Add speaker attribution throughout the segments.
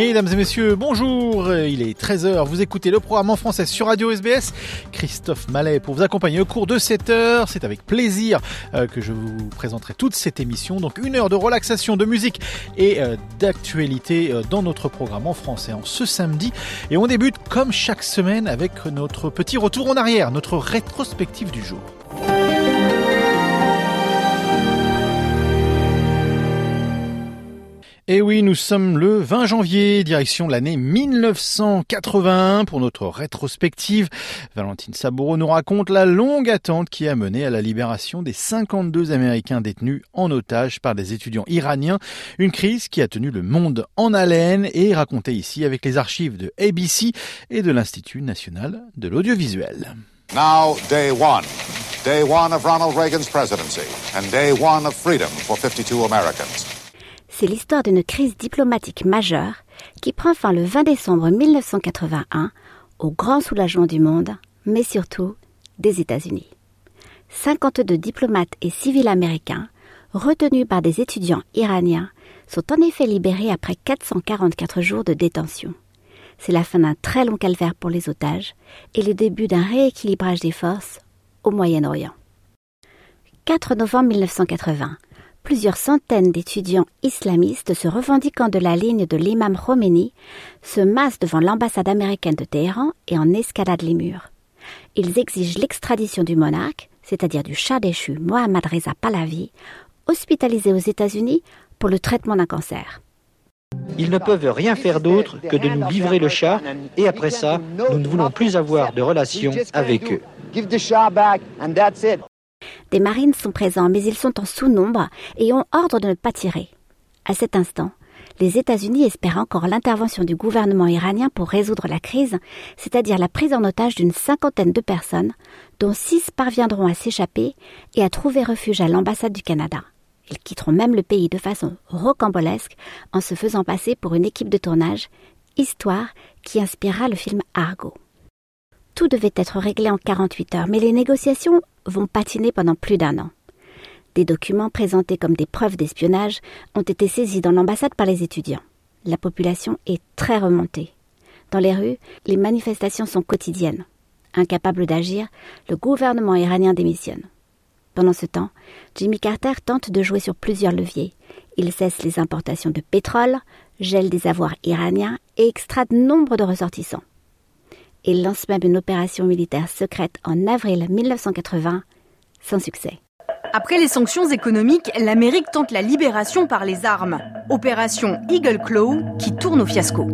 Speaker 1: Mesdames et messieurs, bonjour, il est 13h, vous écoutez le programme en français sur Radio SBS. Christophe Mallet pour vous accompagner au cours de cette heure. C'est avec plaisir euh, que je vous présenterai toute cette émission. Donc une heure de relaxation, de musique et euh, d'actualité euh, dans notre programme en français en ce samedi. Et on débute comme chaque semaine avec notre petit retour en arrière, notre rétrospective du jour. Et oui, nous sommes le 20 janvier, direction l'année 1981 pour notre rétrospective. Valentine Saboureau nous raconte la longue attente qui a mené à la libération des 52 Américains détenus en otage par des étudiants iraniens. Une crise qui a tenu le monde en haleine et racontée ici avec les archives de ABC et de l'Institut national de l'audiovisuel.
Speaker 2: Now, day one. Day one of Ronald Reagan's presidency and day one of freedom for 52 Americans
Speaker 3: c'est l'histoire d'une crise diplomatique majeure qui prend fin le 20 décembre 1981 au grand soulagement du monde, mais surtout des États-Unis. 52 diplomates et civils américains, retenus par des étudiants iraniens, sont en effet libérés après 444 jours de détention. C'est la fin d'un très long calvaire pour les otages et le début d'un rééquilibrage des forces au Moyen-Orient. 4 novembre 1980, plusieurs centaines d'étudiants islamistes se revendiquant de la ligne de l'imam Khomeini se massent devant l'ambassade américaine de Téhéran et en escaladent les murs. Ils exigent l'extradition du monarque, c'est-à-dire du chat déchu Mohammad Reza Pahlavi, hospitalisé aux États-Unis pour le traitement d'un cancer.
Speaker 4: Ils ne peuvent rien faire d'autre que de nous livrer le chat et après ça, nous ne voulons plus avoir de relations avec eux.
Speaker 3: Des marines sont présents, mais ils sont en sous-nombre et ont ordre de ne pas tirer. À cet instant, les États-Unis espèrent encore l'intervention du gouvernement iranien pour résoudre la crise, c'est-à-dire la prise en otage d'une cinquantaine de personnes, dont six parviendront à s'échapper et à trouver refuge à l'ambassade du Canada. Ils quitteront même le pays de façon rocambolesque en se faisant passer pour une équipe de tournage, histoire qui inspirera le film Argo. Tout devait être réglé en 48 heures, mais les négociations vont patiner pendant plus d'un an. Des documents présentés comme des preuves d'espionnage ont été saisis dans l'ambassade par les étudiants. La population est très remontée. Dans les rues, les manifestations sont quotidiennes. Incapable d'agir, le gouvernement iranien démissionne. Pendant ce temps, Jimmy Carter tente de jouer sur plusieurs leviers. Il cesse les importations de pétrole, gèle des avoirs iraniens et extrade nombre de ressortissants. Il lance même une opération militaire secrète en avril 1980, sans succès.
Speaker 5: Après les sanctions économiques, l'Amérique tente la libération par les armes. Opération Eagle Claw qui tourne au fiasco.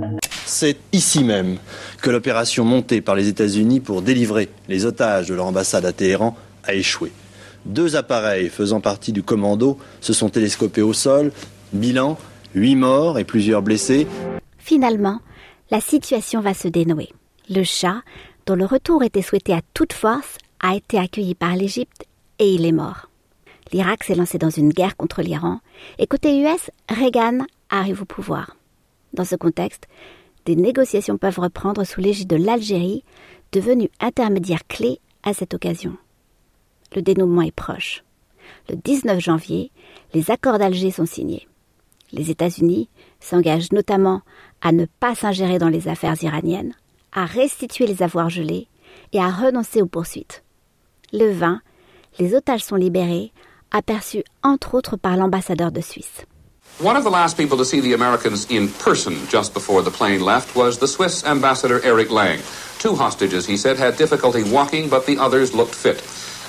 Speaker 6: C'est ici même que l'opération montée par les États-Unis pour délivrer les otages de leur ambassade à Téhéran a échoué. Deux appareils faisant partie du commando se sont télescopés au sol. Bilan, huit morts et plusieurs blessés.
Speaker 3: Finalement, la situation va se dénouer. Le chat, dont le retour était souhaité à toute force, a été accueilli par l'Égypte et il est mort. L'Irak s'est lancé dans une guerre contre l'Iran et côté US, Reagan arrive au pouvoir. Dans ce contexte, des négociations peuvent reprendre sous l'égide de l'Algérie, devenue intermédiaire clé à cette occasion. Le dénouement est proche. Le 19 janvier, les accords d'Alger sont signés. Les États-Unis s'engagent notamment à ne pas s'ingérer dans les affaires iraniennes, à restituer les avoirs gelés et à renoncer aux poursuites. Le 20, les otages sont libérés, aperçus entre autres par l'ambassadeur de Suisse.
Speaker 7: One of the last people to see the Americans in person just before the plane left was the Swiss ambassador Eric Lang. Two hostages, he said, had difficulty walking, but the others looked fit.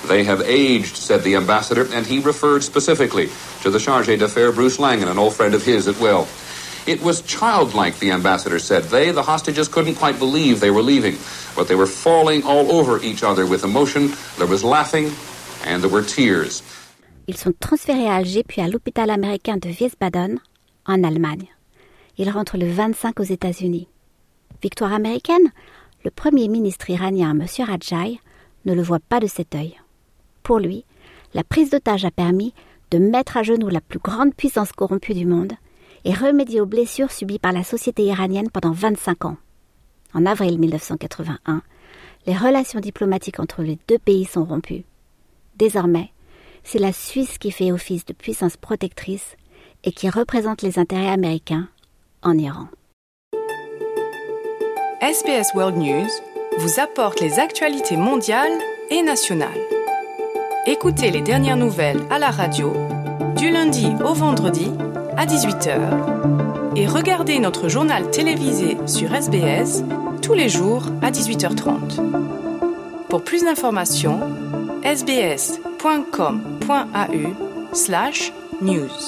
Speaker 7: They have aged, said the ambassador, and he referred specifically to the charge d'affaires Bruce Langan, an old friend of his at Will. It was childlike, the ambassador said. They, the hostages, couldn't quite believe they were leaving, but they were falling all over each other with emotion. There was laughing, and there were tears.
Speaker 3: Ils sont transférés à Alger puis à l'hôpital américain de Wiesbaden, en Allemagne. Ils rentrent le 25 aux États-Unis. Victoire américaine? Le premier ministre iranien, M. Rajai, ne le voit pas de cet œil. Pour lui, la prise d'otage a permis de mettre à genoux la plus grande puissance corrompue du monde et remédier aux blessures subies par la société iranienne pendant 25 ans. En avril 1981, les relations diplomatiques entre les deux pays sont rompues. Désormais, c'est la Suisse qui fait office de puissance protectrice et qui représente les intérêts américains en Iran.
Speaker 8: SBS World News vous apporte les actualités mondiales et nationales. Écoutez les dernières nouvelles à la radio du lundi au vendredi à 18h et regardez notre journal télévisé sur SBS tous les jours à 18h30. Pour plus d'informations, sbs.com.au slash news.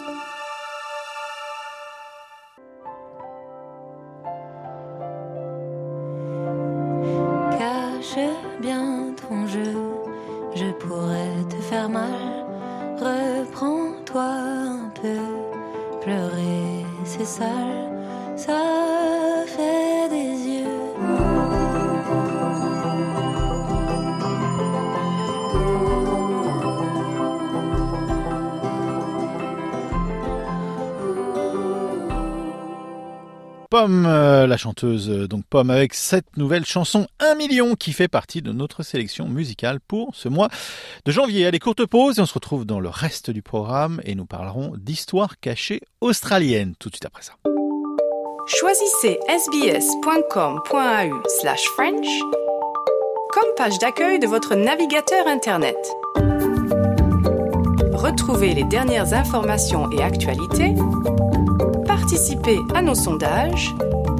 Speaker 1: Euh, la chanteuse, euh, donc Pomme, avec cette nouvelle chanson 1 million qui fait partie de notre sélection musicale pour ce mois de janvier. Allez, courte pause et on se retrouve dans le reste du programme et nous parlerons d'histoire cachée australienne tout de suite après ça.
Speaker 8: Choisissez sbs.com.au slash French comme page d'accueil de votre navigateur Internet. Retrouvez les dernières informations et actualités, participez à nos sondages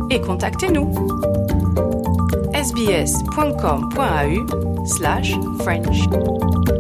Speaker 8: et contactez-nous. sbs.com.au slash French.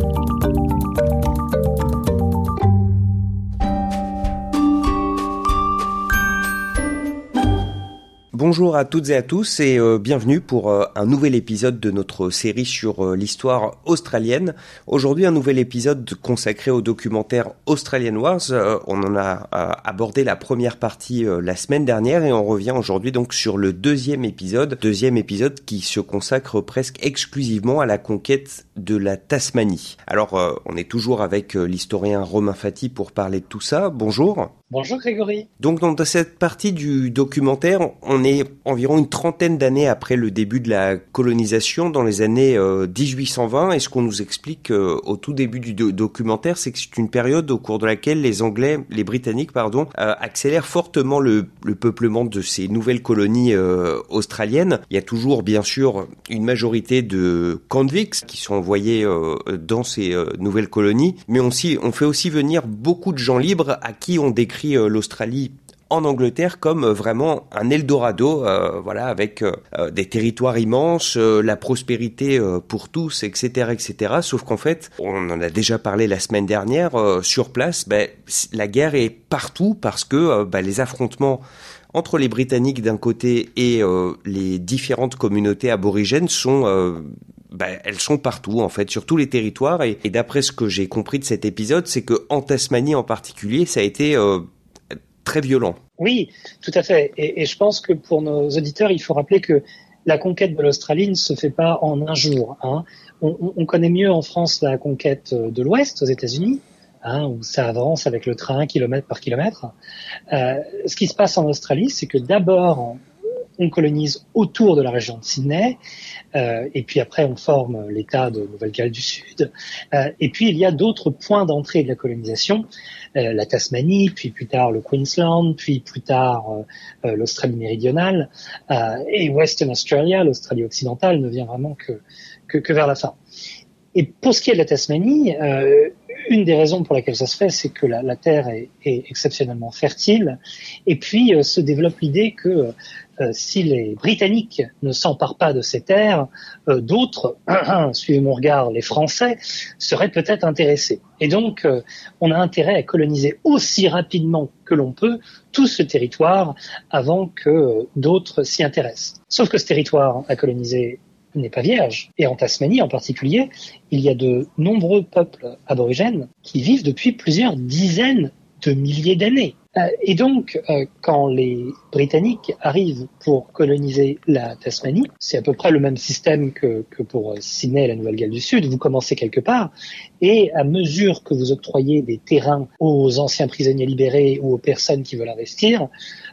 Speaker 9: Bonjour à toutes et à tous et euh, bienvenue pour euh, un nouvel épisode de notre série sur euh, l'histoire australienne. Aujourd'hui un nouvel épisode consacré au documentaire Australian Wars. on en a abordé la première partie la semaine dernière et on revient aujourd'hui donc sur le deuxième épisode. Deuxième épisode qui se consacre presque exclusivement à la conquête de la Tasmanie. Alors on est toujours avec l'historien Romain Fati pour parler de tout ça. Bonjour.
Speaker 10: Bonjour Grégory.
Speaker 9: Donc dans cette partie du documentaire, on est environ une trentaine d'années après le début de la colonisation, dans les années 1820. Et ce qu'on nous explique euh, au tout début du do documentaire, c'est que c'est une période au cours de laquelle les Anglais, les Britanniques, pardon, euh, accélèrent fortement le, le, peuplement de ces nouvelles colonies euh, australiennes. Il y a toujours, bien sûr, une majorité de convicts qui sont envoyés dans ces nouvelles colonies, mais on, on fait aussi venir beaucoup de gens libres à qui on décrit l'Australie en Angleterre comme vraiment un Eldorado, euh, voilà, avec euh, des territoires immenses, euh, la prospérité pour tous, etc., etc. Sauf qu'en fait, on en a déjà parlé la semaine dernière, sur place, ben, la guerre est partout parce que ben, les affrontements entre les Britanniques d'un côté et les différentes communautés aborigènes sont ben, elles sont partout en fait, sur tous les territoires. Et, d'après ce que j'ai compris de cet épisode, c'est que en Tasmanie en particulier, ça a été euh, très violent.
Speaker 10: Oui, tout à fait. Et, et, je pense que pour nos auditeurs, il faut rappeler que la conquête de l'Australie ne se fait pas en un jour. Hein. On, on, connaît mieux en France la conquête de l'Ouest aux États-Unis. Hein, où ça avance avec le train kilomètre par kilomètre. Euh, ce qui se passe en Australie, c'est que d'abord, on colonise autour de la région de Sydney, euh, et puis après on forme l'État de Nouvelle-Galles du Sud. Euh, et puis il y a d'autres points d'entrée de la colonisation, euh, la Tasmanie, puis plus tard le Queensland, puis plus tard l'Australie méridionale, et Western Australia, l'Australie occidentale, ne vient vraiment que, vers la fin. Et pour ce qui est de la Tasmanie, une des raisons pour laquelle ça se fait, c'est que la, Terre est, exceptionnellement fertile. Et puis se développe l'idée que si les Britanniques ne s'emparent pas de ces terres, euh, d'autres, suivez mon regard, les Français, seraient peut-être intéressés. Et donc, on a intérêt à coloniser aussi rapidement que l'on peut tout ce territoire avant que d'autres s'y intéressent. Sauf que ce territoire à coloniser n'est pas vierge. Et en Tasmanie en particulier, il y a de nombreux peuples aborigènes qui vivent depuis plusieurs dizaines de milliers d'années. Euh, et donc, euh, quand les Britanniques arrivent pour coloniser la Tasmanie, c'est à peu près le même système que, pour Sydney et la Nouvelle-Galles du Sud. Vous commencez quelque part, et à mesure que vous octroyez des terrains aux anciens prisonniers libérés ou aux personnes qui veulent investir,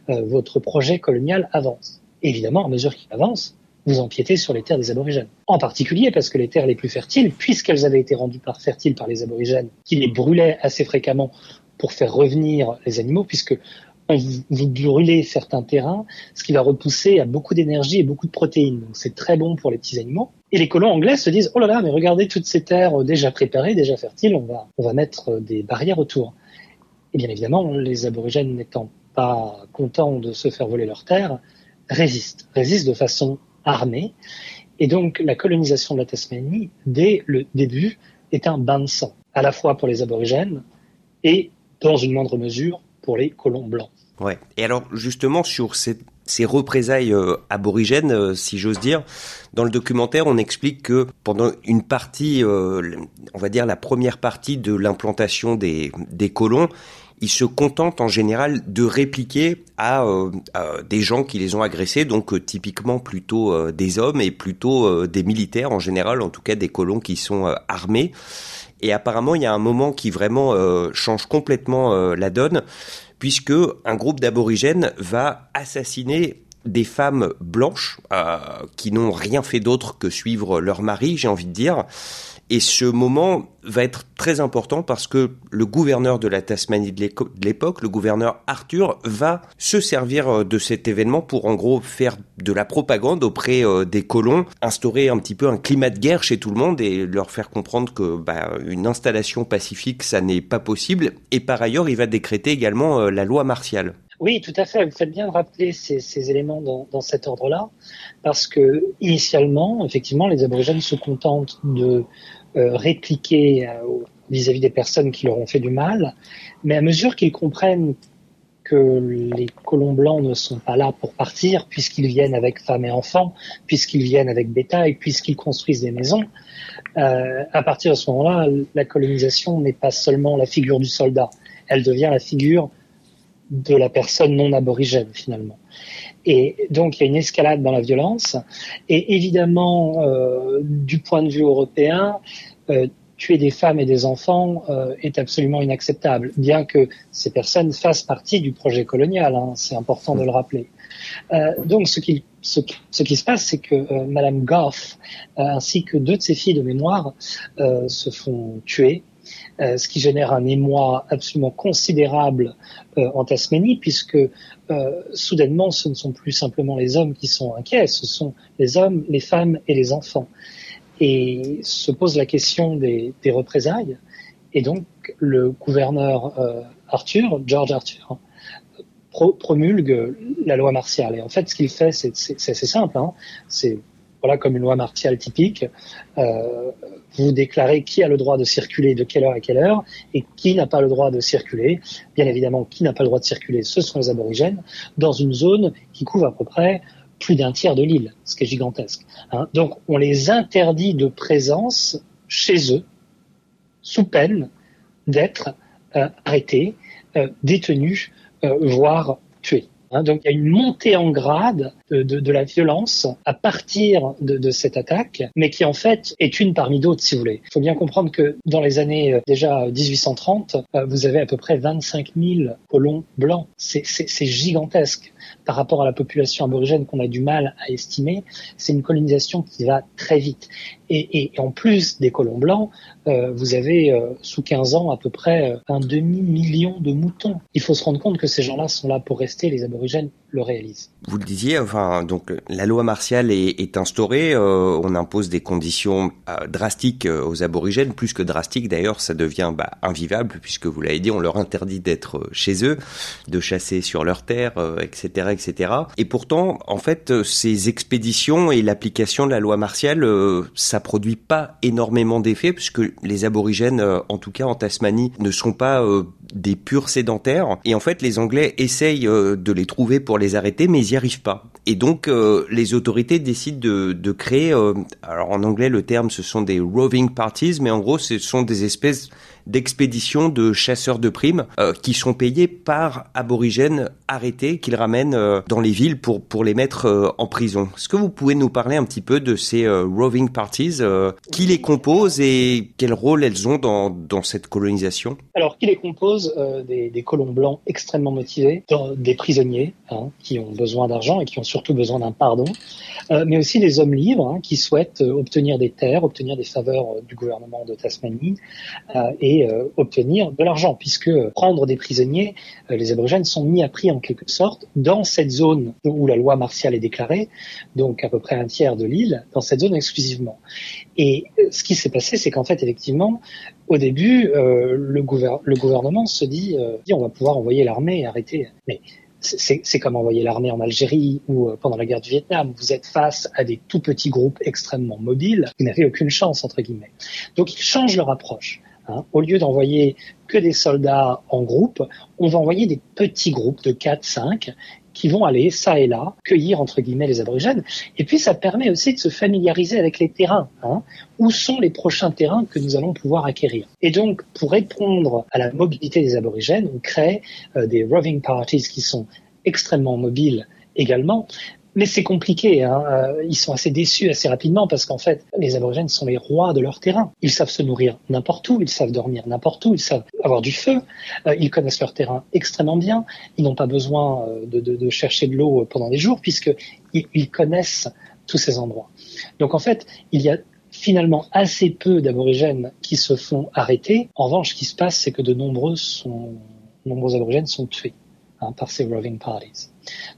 Speaker 10: euh, votre projet colonial avance. évidemment, à mesure qu'il avance, vous empiétez sur les terres des aborigènes. En particulier parce que les terres les plus fertiles, puisqu'elles avaient été rendues par fertiles par les aborigènes, qui les brûlaient assez fréquemment pour faire revenir les animaux, puisque vous, brûlez certains terrains, ce qui va repousser à beaucoup d'énergie et beaucoup de protéines. Donc c'est très bon pour les petits animaux. Et les colons anglais se disent, oh là là, mais regardez toutes ces terres déjà préparées, déjà fertiles, on va, on va mettre des barrières autour. Et bien évidemment, les aborigènes n'étant pas contents de se faire voler leurs terres, résistent, résistent de façon armée. Et donc la colonisation de la Tasmanie, dès le début, est un bain de sang, à la fois pour les aborigènes et, dans une moindre mesure, pour les colons blancs.
Speaker 9: Ouais. Et alors justement sur ces, représailles euh, aborigènes, euh, si j'ose dire, dans le documentaire, on explique que pendant une partie, euh, on va dire la première partie de l'implantation des, des colons, ils se contentent en général de répliquer à, des gens qui les ont agressés, donc typiquement plutôt des hommes et plutôt des militaires en général, en tout cas des colons qui sont armés. Et apparemment, il y a un moment qui vraiment change complètement la donne, puisque un groupe d'aborigènes va assassiner des femmes blanches qui n'ont rien fait d'autre que suivre leur mari, j'ai envie de dire, et ce moment va être très important parce que le gouverneur de la Tasmanie de l'époque, le gouverneur Arthur, va se servir euh, de cet événement pour en gros faire de la propagande auprès euh, des colons, instaurer un petit peu un climat de guerre chez tout le monde et leur faire comprendre que bah, une installation pacifique, ça n'est pas possible. Et par ailleurs, il va décréter également euh, la loi martiale.
Speaker 10: Oui, tout à fait. Vous faites bien de rappeler ces, éléments dans, dans cet ordre-là, parce que initialement, effectivement, les aborigènes se contentent de répliquer euh, vis-à-vis des personnes qui leur ont fait du mal, mais à mesure qu'ils comprennent que les colons blancs ne sont pas là pour partir, puisqu'ils viennent avec femmes et enfants, puisqu'ils viennent avec bétail, puisqu'ils construisent des maisons, euh, à partir de ce moment-là, la colonisation n'est pas seulement la figure du soldat, elle devient la figure de la personne non aborigène finalement. Et donc il y a une escalade dans la violence. Et évidemment, euh, du point de vue européen, euh, tuer des femmes et des enfants euh, est absolument inacceptable, bien que ces personnes fassent partie du projet colonial. Hein, c'est important de le rappeler. Euh, donc ce qui, ce, ce, qui se passe, c'est que euh, Madame Goff ainsi que deux de ses filles de mémoire se font tuer euh, ce qui génère un émoi absolument considérable euh, en Tasmanie, puisque euh, soudainement, ce ne sont plus simplement les hommes qui sont inquiets, ce sont les hommes, les femmes et les enfants. Et se pose la question des, représailles. Et donc, le gouverneur Arthur, George Arthur, promulgue la loi martiale. Et en fait, ce qu'il fait, c'est assez simple. Hein. C'est voilà comme une loi martiale typique. Euh, vous déclarez qui a le droit de circuler de quelle heure à quelle heure et qui n'a pas le droit de circuler. Bien évidemment, qui n'a pas le droit de circuler, ce sont les aborigènes, dans une zone qui couvre à peu près plus d'un tiers de l'île, ce qui est gigantesque. Hein. Donc on les interdit de présence chez eux, sous peine d'être euh, arrêtés, euh, détenus, voire tués. Hein, donc il y a une montée en grade de, de, la violence à partir de, de, cette attaque, mais qui en fait est une parmi d'autres, si vous voulez. Il faut bien comprendre que dans les années euh, déjà 1830, euh, vous avez à peu près 25 000 colons blancs. C'est gigantesque par rapport à la population aborigène qu'on a du mal à estimer. C'est une colonisation qui va très vite. Et, et en plus des colons blancs, euh, vous avez euh, sous 15 ans à peu près un demi-million de moutons. Il faut se rendre compte que ces gens-là sont là pour rester, les aborigènes, le réalise.
Speaker 9: Vous le disiez, enfin, donc la loi martiale est, instaurée, euh, on impose des conditions euh, drastiques euh, aux aborigènes, plus que drastiques d'ailleurs, ça devient bah, invivable puisque vous l'avez dit, on leur interdit d'être chez eux, de chasser sur leurs terres, etc., etc. Et pourtant, en fait, ces expéditions et l'application de la loi martiale, ça produit pas énormément d'effets puisque les aborigènes, en tout cas en Tasmanie, ne sont pas des purs sédentaires. Et en fait, les Anglais essayent de les trouver pour les arrêter, mais ils n'y arrivent pas. Et donc, euh, les autorités décident de, de créer, euh, alors en anglais le terme ce sont des roving parties, mais en gros ce sont des espèces d'expéditions de chasseurs de primes euh, qui sont payés par aborigènes arrêtés qu'ils ramènent euh, dans les villes pour pour les mettre euh, en prison. Est-ce que vous pouvez nous parler un petit peu de ces roving parties, qui les composent et quel rôle elles ont dans dans cette colonisation?
Speaker 10: Alors, qui les compose des, des, colons blancs extrêmement motivés, des prisonniers hein, qui ont besoin d'argent et qui ont surtout besoin d'un pardon, mais aussi des hommes libres hein, qui souhaitent obtenir des terres, obtenir des faveurs du gouvernement de Tasmanie. Et euh, obtenir de l'argent, puisque prendre des prisonniers, euh, les aborigènes sont mis à prix en quelque sorte dans cette zone où la loi martiale est déclarée, donc à peu près un tiers de l'île, dans cette zone exclusivement. Et euh, ce qui s'est passé, c'est qu'en fait, effectivement, au début, le, le, gouvernement se dit, on va pouvoir envoyer l'armée et arrêter. Mais c'est comme envoyer l'armée en Algérie ou pendant la guerre du Vietnam. Vous êtes face à des tout petits groupes extrêmement mobiles. Vous n'avez aucune chance, entre guillemets. Donc ils changent leur approche. Hein. Au lieu d'envoyer que des soldats en groupe, on va envoyer des petits groupes de 4, 5 qui vont aller, ça et là, cueillir entre guillemets les aborigènes. Et puis ça permet aussi de se familiariser avec les terrains. Hein. Où sont les prochains terrains que nous allons pouvoir acquérir Et donc, pour répondre à la mobilité des aborigènes, on crée euh, des roving parties qui sont extrêmement mobiles également, mais c'est compliqué. Hein. Euh, ils sont assez déçus assez rapidement parce qu'en fait, les aborigènes sont les rois de leur terrain. Ils savent se nourrir n'importe où, ils savent dormir n'importe où, ils savent avoir du feu. Euh, ils connaissent leur terrain extrêmement bien. Ils n'ont pas besoin euh, de, de, de, chercher de l'eau pendant des jours puisque ils, connaissent tous ces endroits. Donc en fait, il y a finalement assez peu d'aborigènes qui se font arrêter. En revanche, ce qui se passe, c'est que de nombreux, sont, nombreux aborigènes sont tués hein, par ces roving parties.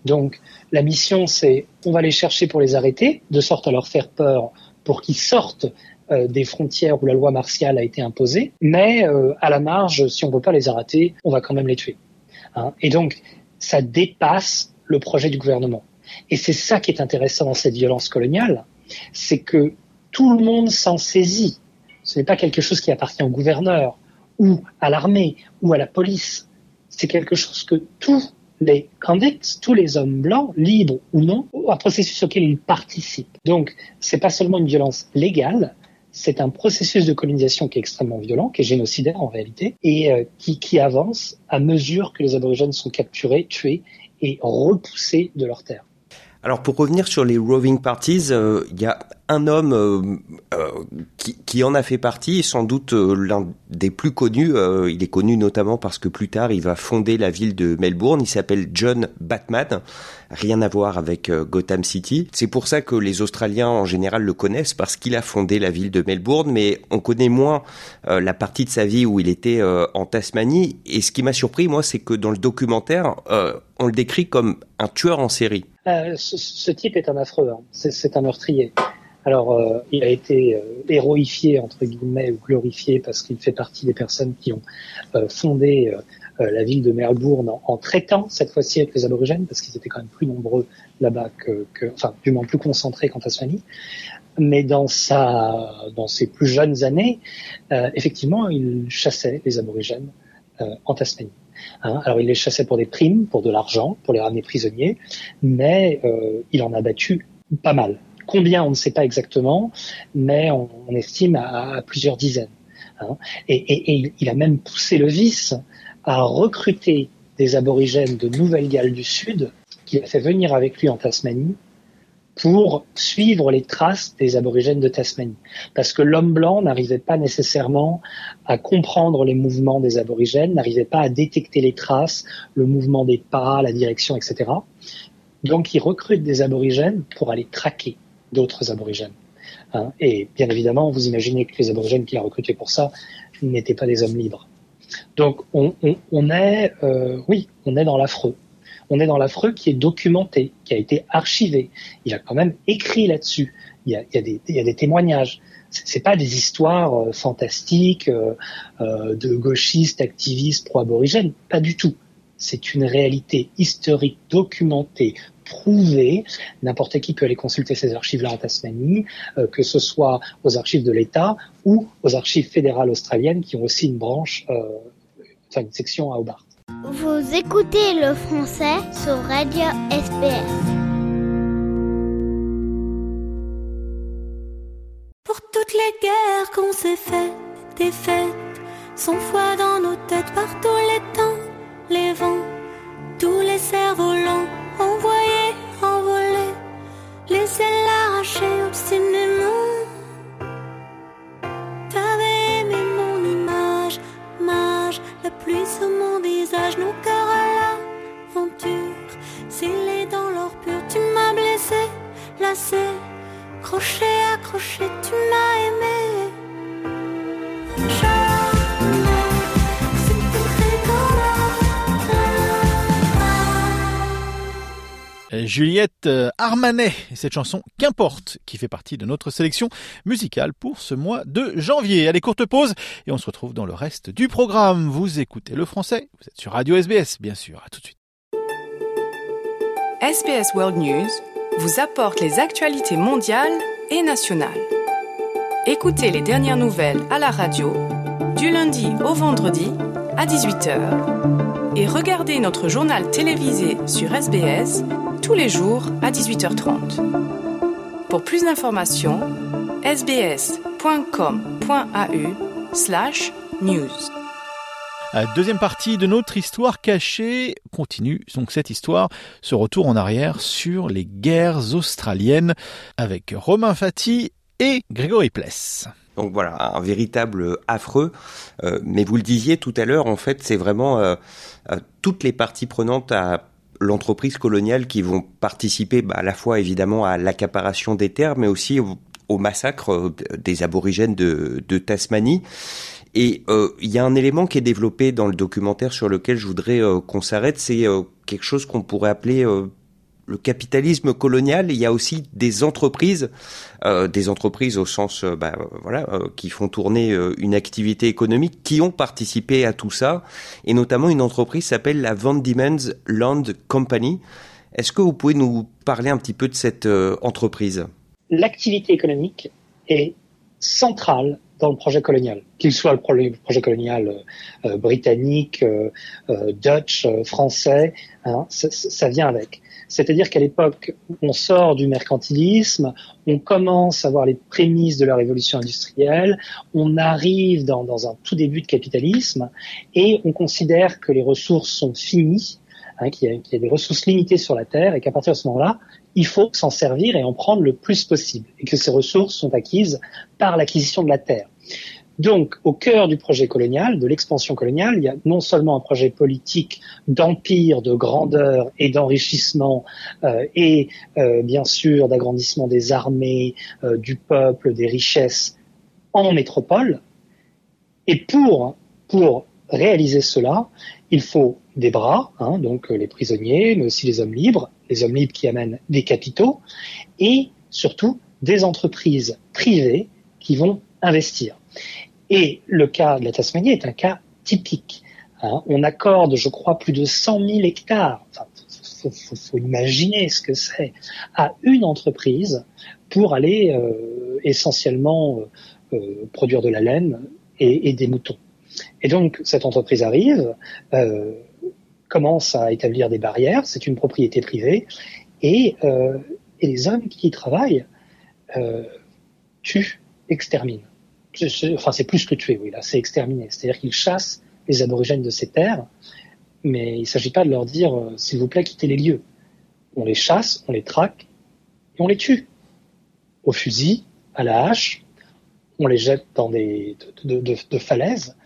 Speaker 10: Donc la mission, c'est on va les chercher pour les arrêter, de sorte à leur faire peur pour qu'ils sortent euh, des frontières où la loi martiale a été imposée, mais euh, à la marge, si on ne peut pas les arrêter, on va quand même les tuer. Hein. Et donc, ça dépasse le projet du gouvernement. Et c'est ça qui est intéressant dans cette violence coloniale, c'est que tout le monde s'en saisit. Ce n'est pas quelque chose qui appartient au gouverneur ou à l'armée ou à la police. C'est quelque chose que tout les convicts, tous les hommes blancs, libres ou non, un processus auquel ils participent. Donc, c'est pas seulement une violence légale, c'est un processus de colonisation qui est extrêmement violent, qui est génocidaire en réalité, et euh, qui, qui avance à mesure que les aborigènes sont capturés, tués et repoussés de leur terre.
Speaker 9: Alors pour revenir sur les roving parties, euh, il y a un homme euh, euh, qui, qui, en a fait partie, sans doute l'un des plus connus. il est connu notamment parce que plus tard il va fonder la ville de Melbourne. Il s'appelle John Batman. Rien à voir avec Gotham City. C'est pour ça que les Australiens en général le connaissent parce qu'il a fondé la ville de Melbourne, mais on connaît moins la partie de sa vie où il était en Tasmanie. Et ce qui m'a surpris, moi, c'est que dans le documentaire, on le décrit comme un tueur en série.
Speaker 10: Euh, ce, type est un affreux, hein. c'est un meurtrier. Alors, euh, il a été euh, héroïfié, entre guillemets, ou glorifié, parce qu'il fait partie des personnes qui ont fondé la ville de Melbourne en, traitant cette fois-ci avec les aborigènes, parce qu'ils étaient quand même plus nombreux là-bas que, que, enfin, du moins plus concentrés qu'en Tasmanie. Mais dans sa, dans ses plus jeunes années, effectivement, il chassait les aborigènes en Tasmanie. Hein. Alors il les chassait pour des primes, pour de l'argent, pour les ramener prisonniers, mais euh, il en a battu pas mal. Combien, on ne sait pas exactement, mais on, estime à, plusieurs dizaines. Hein. Et, il a même poussé le vice à recruter des aborigènes de Nouvelle-Galles du Sud qu'il a fait venir avec lui en Tasmanie pour suivre les traces des aborigènes de Tasmanie. Parce que l'homme blanc n'arrivait pas nécessairement à comprendre les mouvements des aborigènes, n'arrivait pas à détecter les traces, le mouvement des pas, la direction, etc. Donc il recrute des aborigènes pour aller traquer d'autres aborigènes. Hein. Et bien évidemment, vous imaginez que les aborigènes qu'il a recrutés pour ça n'étaient pas des hommes libres. Donc on, est, euh, oui, on est dans l'affreux On est dans l'affreux qui est documenté, qui a été archivé. Il a quand même écrit là-dessus. Il y a, des, il y a des témoignages. C'est pas des histoires euh, fantastiques euh, euh, de gauchistes, activistes, pro-aborigènes. Pas du tout. C'est une réalité historique documentée, prouvée. N'importe qui peut aller consulter ces archives-là en Tasmanie, que ce soit aux archives de l'État ou aux archives fédérales australiennes qui ont aussi une branche, enfin une section à Hobart.
Speaker 11: Vous écoutez le français sur Radio SPS.
Speaker 12: Pour toutes les guerres qu'on s'est faites, des fêtes, foi dans nos têtes par tous les temps, les vents, tous les cerfs-volants, envoyés, envolés, les ailes arrachées obstinément. Pluie sur mon visage, nos cœurs à l'aventure, scellés dans l'or pur, tu m'as blessé, lassé, crochet, accroché, tu m'as aimé.
Speaker 1: Juliette euh, Armanet et cette chanson Qu'importe qui fait partie de notre sélection musicale pour ce mois de janvier. Allez, courte pause et on se retrouve dans le reste du programme. Vous écoutez le français, vous êtes sur Radio SBS, bien sûr. À tout de suite.
Speaker 8: SBS World News vous apporte les actualités mondiales et nationales. Écoutez les dernières nouvelles à la radio du lundi au vendredi à 18h et regardez notre journal télévisé sur SBS tous les jours à 18h30. Pour plus d'informations, sbs.com.au slash news.
Speaker 1: La deuxième partie de notre histoire cachée continue donc cette histoire, ce retour en arrière sur les guerres australiennes avec Romain Fati et Grégory Pless.
Speaker 9: Donc voilà, un véritable affreux. Euh, mais vous le disiez tout à l'heure, en fait, c'est vraiment euh, euh, toutes les parties prenantes à l'entreprise coloniale qui vont participer bah, à la fois évidemment à l'accaparation des terres, mais aussi au, massacre des aborigènes de, Tasmanie. Et euh, il y a un élément qui est développé dans le documentaire sur lequel je voudrais euh, qu'on s'arrête, c'est euh, quelque chose qu'on pourrait appeler le capitalisme colonial. Il y a aussi des entreprises, des entreprises au sens, bah, voilà, qui font tourner une activité économique, qui ont participé à tout ça, et notamment une entreprise s'appelle la Van Diemen's Land Company. Est-ce que vous pouvez nous parler un petit peu de cette entreprise?
Speaker 10: L'activité économique est centrale dans le projet colonial, qu'il soit le projet colonial euh, britannique, euh, euh, Dutch, français, hein, ça vient avec. C'est-à-dire qu'à l'époque, on sort du mercantilisme, on commence à voir les prémices de la révolution industrielle, on arrive dans, dans un tout début de capitalisme, et on considère que les ressources sont finies, hein, qu'il y, a des ressources limitées sur la Terre, et qu'à partir de ce moment-là, il faut s'en servir et en prendre le plus possible, et que ces ressources sont acquises par l'acquisition de la terre. Donc, au cœur du projet colonial, de l'expansion coloniale, il y a non seulement un projet politique d'empire, de grandeur et d'enrichissement, euh, et euh, bien sûr d'agrandissement des armées, euh, du peuple, des richesses en métropole. Et pour pour réaliser cela, il faut des bras, hein, donc les prisonniers, mais aussi les hommes libres, les hommes libres qui amènent des capitaux, et surtout des entreprises privées qui vont investir. Et le cas de la Tasmanie est un cas typique. Hein. On accorde, je crois, plus de 100 000 hectares. Enfin, faut, faut, imaginer ce que c'est à une entreprise pour aller euh, essentiellement euh, euh, produire de la laine et, des moutons. Et donc cette entreprise arrive, euh, commence à établir des barrières. C'est une propriété privée et, euh, et les hommes qui y travaillent euh, tuent, exterminent enfin c'est plus que tuer, oui, là, c'est exterminer. C'est-à-dire qu'ils chassent les aborigènes de ces terres, mais il ne s'agit pas de leur dire, euh, s'il vous plaît, quittez les lieux. On les chasse, on les traque, et on les tue. Au fusil, à la hache, on les jette dans des de, falaises.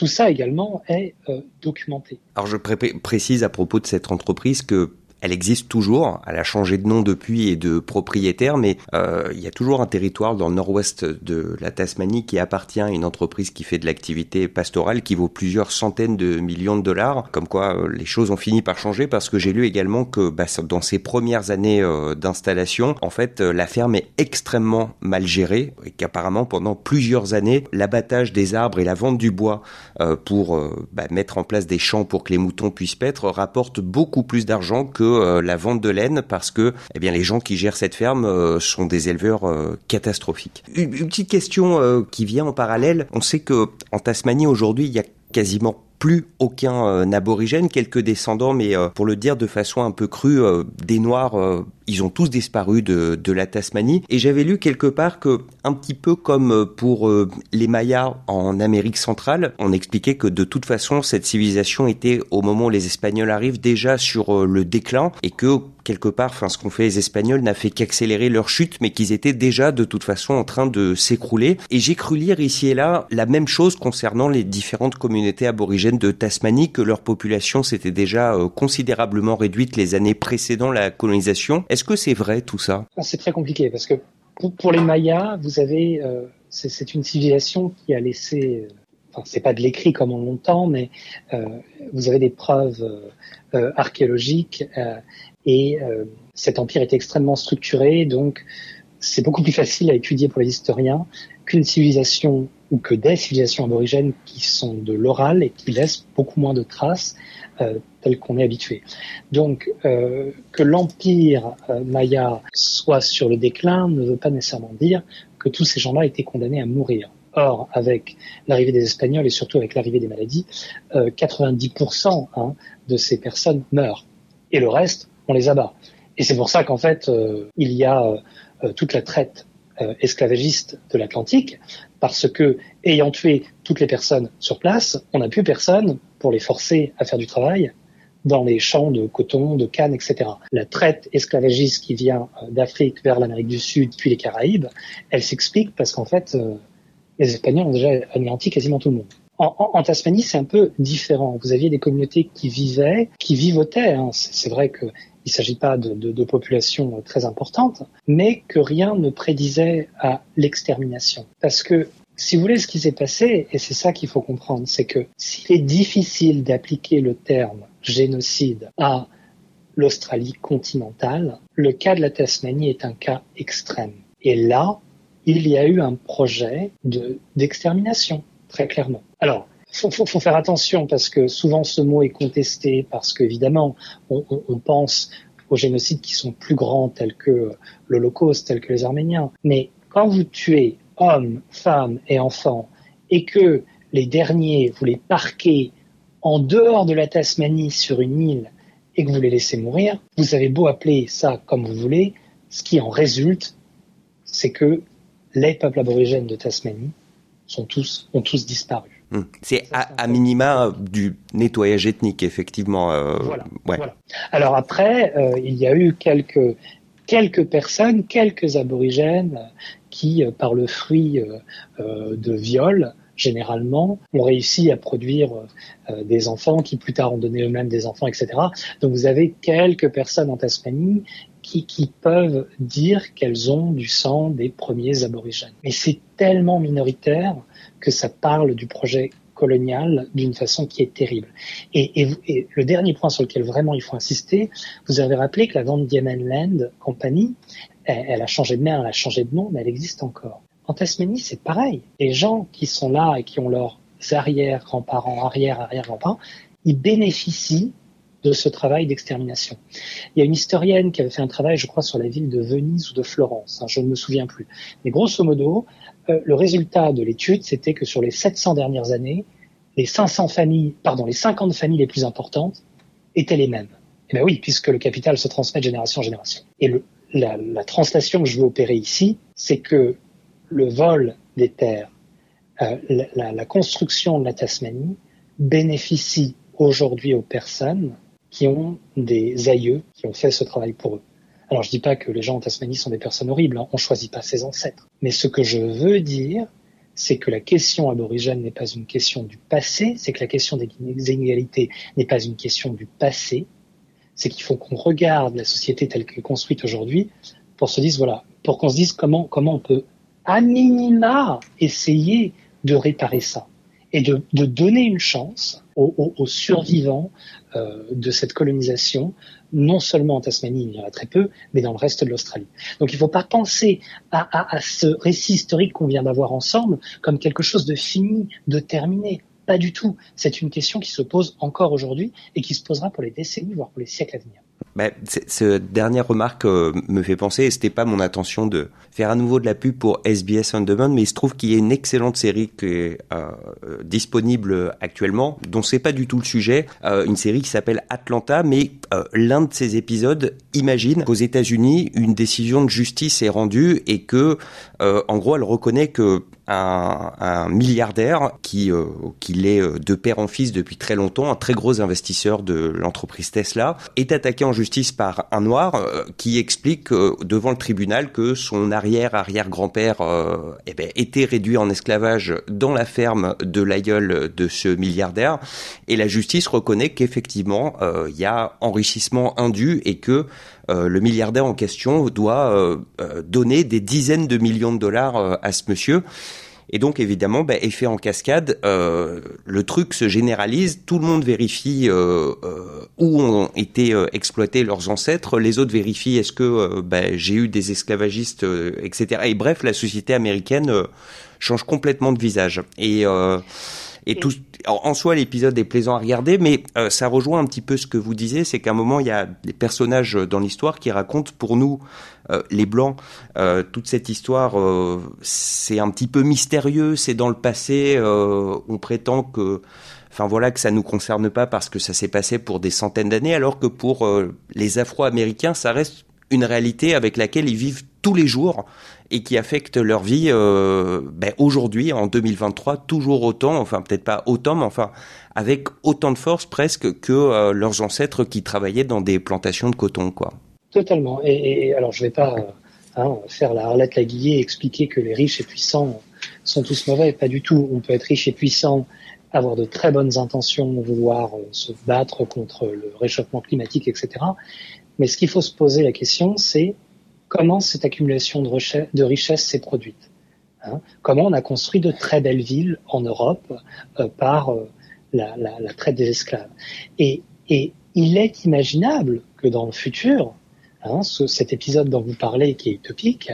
Speaker 10: Tout ça également est euh, documenté.
Speaker 9: Alors je pré précise à propos de cette entreprise que elle existe toujours. Elle a changé de nom depuis et de propriétaire, mais euh, il y a toujours un territoire dans le nord-ouest de la Tasmanie qui appartient à une entreprise qui fait de l'activité pastorale qui vaut plusieurs centaines de millions de dollars. Comme quoi, euh, les choses ont fini par changer parce que j'ai lu également que bah, dans ses premières années euh, d'installation, en fait, la ferme est extrêmement mal gérée et qu'apparemment pendant plusieurs années, l'abattage des arbres et la vente du bois pour bah, mettre en place des champs pour que les moutons puissent paître rapporte beaucoup plus d'argent que euh, la vente de laine parce que eh bien les gens qui gèrent cette ferme euh, sont des éleveurs euh, catastrophiques. Une, une, petite question qui vient en parallèle, on sait que en Tasmanie aujourd'hui, il y a quasiment plus aucun euh, aborigène, quelques descendants, mais euh, pour le dire de façon un peu crue, euh, des Noirs, ils ont tous disparu de, de la Tasmanie. Et j'avais lu quelque part que, un petit peu comme pour les Mayas en Amérique centrale, on expliquait que de toute façon, cette civilisation était, au moment où les Espagnols arrivent, déjà sur le déclin et que quelque part, ce qu'ont fait les Espagnols n'a fait qu'accélérer leur chute, mais qu'ils étaient déjà de toute façon en train de s'écrouler. Et j'ai cru lire ici et là la même chose concernant les différentes communautés aborigènes de Tasmanie, que leur population s'était déjà euh, considérablement réduite les années précédant la colonisation. Est-ce que c'est vrai tout ça?
Speaker 10: Ah, C'est très compliqué parce que pour, les Mayas, vous avez, euh, c'est une civilisation qui a laissé euh, enfin c'est pas de l'écrit comme on l'entend, mais euh, vous avez des preuves archéologiques et cet empire est extrêmement structuré, donc c'est beaucoup plus facile à étudier pour les historiens qu'une civilisation ou que des civilisations aborigènes qui sont de l'oral et qui laissent beaucoup moins de traces euh, telles qu'on est habitué. Donc euh, que l'empire euh, maya soit sur le déclin ne veut pas nécessairement dire que tous ces gens-là étaient condamnés à mourir. Or, avec l'arrivée des Espagnols et surtout avec l'arrivée des maladies, 90% hein, de ces personnes meurent. Et le reste on les abat. Et c'est pour ça qu'en fait, euh, il y a euh, toute la traite euh, esclavagiste de l'Atlantique, parce que, ayant tué toutes les personnes sur place, on n'a plus personne pour les forcer à faire du travail dans les champs de coton, de canne, etc. La traite esclavagiste qui vient d'Afrique vers l'Amérique du Sud, puis les Caraïbes, elle s'explique parce qu'en fait, les Espagnols ont déjà anéanti quasiment tout le monde. En, Tasmanie, c'est un peu différent. Vous aviez des communautés qui vivaient, qui vivotaient. Hein. C'est vrai que il ne s'agit pas de populations très importantes, mais que rien ne prédisait à l'extermination. Parce que si vous voulez, ce qui s'est passé, et c'est ça qu'il faut comprendre, c'est que s'il est difficile d'appliquer le terme génocide à l'Australie continentale, le cas de la Tasmanie est un cas extrême. Et là, il y a eu un projet d'extermination, très clairement. Alors, faut, faut, faut, faire attention parce que souvent ce mot est contesté parce qu'évidemment on, on, on, pense aux génocides qui sont plus grands tels que l'Holocauste, tels que les Arméniens. Mais quand vous tuez hommes, femmes et enfants et que les derniers vous les parquez en dehors de la Tasmanie sur une île et que vous les laissez mourir, vous avez beau appeler ça comme vous voulez, ce qui en résulte, c'est que les peuples aborigènes de Tasmanie sont tous, ont tous disparu.
Speaker 9: Hmm. C'est à, minima du nettoyage ethnique, effectivement.
Speaker 10: Euh, voilà, Alors après, euh, il y a eu quelques quelques personnes, quelques aborigènes qui, euh, par le fruit de viol, généralement, ont réussi à produire des enfants qui plus tard ont donné eux-mêmes des enfants, etc. Donc vous avez quelques personnes en Tasmanie qui, qui peuvent dire qu'elles ont du sang des premiers aborigènes. Mais c'est tellement minoritaire que ça parle du projet colonial d'une façon qui est terrible. Et, le dernier point sur lequel vraiment il faut insister, vous avez rappelé que la Van Diemen Land Company, elle, elle, a changé de main, elle a changé de nom, mais elle existe encore. En Tasmanie, c'est pareil. Les gens qui sont là et qui ont leurs arrière-grands-parents, arrière-arrière-grands-parents, ils bénéficient de ce travail d'extermination. Il y a une historienne qui avait fait un travail, je crois, sur la ville de Venise ou de Florence, hein, je ne me souviens plus. Mais grosso modo, euh, le résultat de l'étude, c'était que sur les 700 dernières années, les 500 familles, pardon, les 50 familles les plus importantes étaient les mêmes. Eh bien oui, puisque le capital se transmet de génération en génération. Et la, translation que je veux opérer ici, c'est que le vol des terres, euh, la, la, construction de la Tasmanie bénéficie aujourd'hui aux personnes qui ont des aïeux qui ont fait ce travail pour eux. Alors je dis pas que les gens en Tasmanie sont des personnes horribles, hein. on choisit pas ses ancêtres. Mais ce que je veux dire, c'est que la question aborigène n'est pas une question du passé, c'est que la question des inégalités n'est pas une question du passé, c'est qu'il faut qu'on regarde la société telle qu'elle est construite aujourd'hui pour se dire, voilà, pour qu'on se dise comment, comment on peut, à minima, essayer de réparer ça et de, donner une chance aux, survivants euh, de cette colonisation, non seulement en Tasmanie, il y en a très peu, mais dans le reste de l'Australie. Donc il ne faut pas penser à, à, à ce récit historique qu'on vient d'avoir ensemble comme quelque chose de fini, de terminé. Pas du tout. C'est une question qui se pose encore aujourd'hui et qui se posera pour les décennies, voire pour les siècles à venir.
Speaker 9: Bah, ce dernière remarque euh, me fait penser, et c'était pas mon intention de faire à nouveau de la pub pour SBS On Demand, mais il se trouve qu'il y a une excellente série qui est euh, disponible actuellement, dont c'est pas du tout le sujet, euh, une série qui s'appelle Atlanta, mais l'un de ces épisodes imagine qu'aux États-Unis, une décision de justice est rendue et que, en gros, elle reconnaît que un, milliardaire qui, euh, qui l'est euh, de père en fils depuis très longtemps, un très gros investisseur de l'entreprise Tesla, est attaqué en justice par un noir euh, qui explique euh, devant le tribunal que son arrière-arrière-grand-père eh ben, était réduit en esclavage dans la ferme de l'aïeul de ce milliardaire. Et la justice reconnaît qu'effectivement, il y a enrichissement indu et que le milliardaire en question doit donner des dizaines de millions de dollars à ce monsieur. Et donc évidemment, bah, effet en cascade, euh, le truc se généralise, tout le monde vérifie euh, euh, où ont été euh, exploités leurs ancêtres, les autres vérifient est-ce que euh, bah, j'ai eu des esclavagistes, euh, etc. Et bref, la société américaine change complètement de visage. Et et tout, en soi, l'épisode est plaisant à regarder, mais euh, ça rejoint un petit peu ce que vous disiez, c'est qu'à un moment, il y a des personnages dans l'histoire qui racontent pour nous, euh, les Blancs, euh, toute cette histoire, c'est un petit peu mystérieux, c'est dans le passé, on prétend que... Enfin voilà que ça nous concerne pas parce que ça s'est passé pour des centaines d'années, alors que pour les Afro-Américains, ça reste une réalité avec laquelle ils vivent tous les jours et qui affecte leur vie euh, ben aujourd'hui, en 2023, toujours autant, enfin peut-être pas autant, mais enfin avec autant de force presque que euh, leurs ancêtres qui travaillaient dans des plantations de coton, quoi.
Speaker 10: Totalement. Et, alors je vais pas hein, faire la Arlette Laguillet et expliquer que les riches et puissants sont tous mauvais, pas du tout. On peut être riche et puissant, avoir de très bonnes intentions, vouloir euh, se battre contre le réchauffement climatique, etc. Mais ce qu'il faut se poser la question, c'est comment cette accumulation de, richesses s'est produite. Hein comment on a construit de très belles villes en Europe euh, par euh, la, traite des esclaves. Et, il est imaginable que dans le futur, hein, ce, cet épisode dont vous parlez qui est utopique,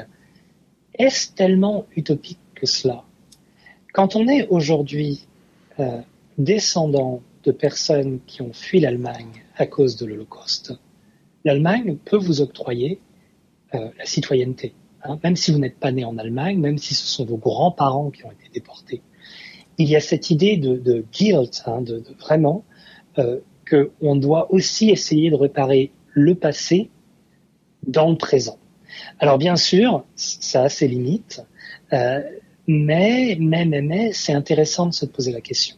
Speaker 10: est-ce tellement utopique que cela? Quand on est aujourd'hui euh, descendant de personnes qui ont fui l'Allemagne à cause de l'Holocauste, l'Allemagne peut vous octroyer euh, la citoyenneté. Hein, même si vous n'êtes pas né en Allemagne, même si ce sont vos grands-parents qui ont été déportés. Il y a cette idée de, guilt, hein, de, vraiment, euh, qu'on doit aussi essayer de réparer le passé dans le présent. Alors bien sûr, ça a ses limites, euh, mais, mais, mais, mais c'est intéressant de se poser la question.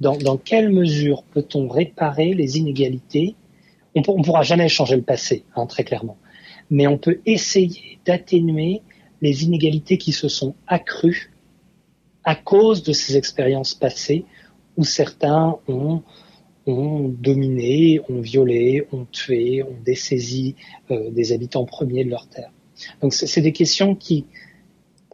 Speaker 10: Dans, dans quelle mesure peut-on réparer les inégalités? On ne pourra jamais changer le passé, hein, très clairement mais on peut essayer d'atténuer les inégalités qui se sont accrues à cause de ces expériences passées où certains ont, dominé, ont violé, ont tué, ont dessaisi euh, des habitants premiers de leur terre. Donc c'est des questions qui,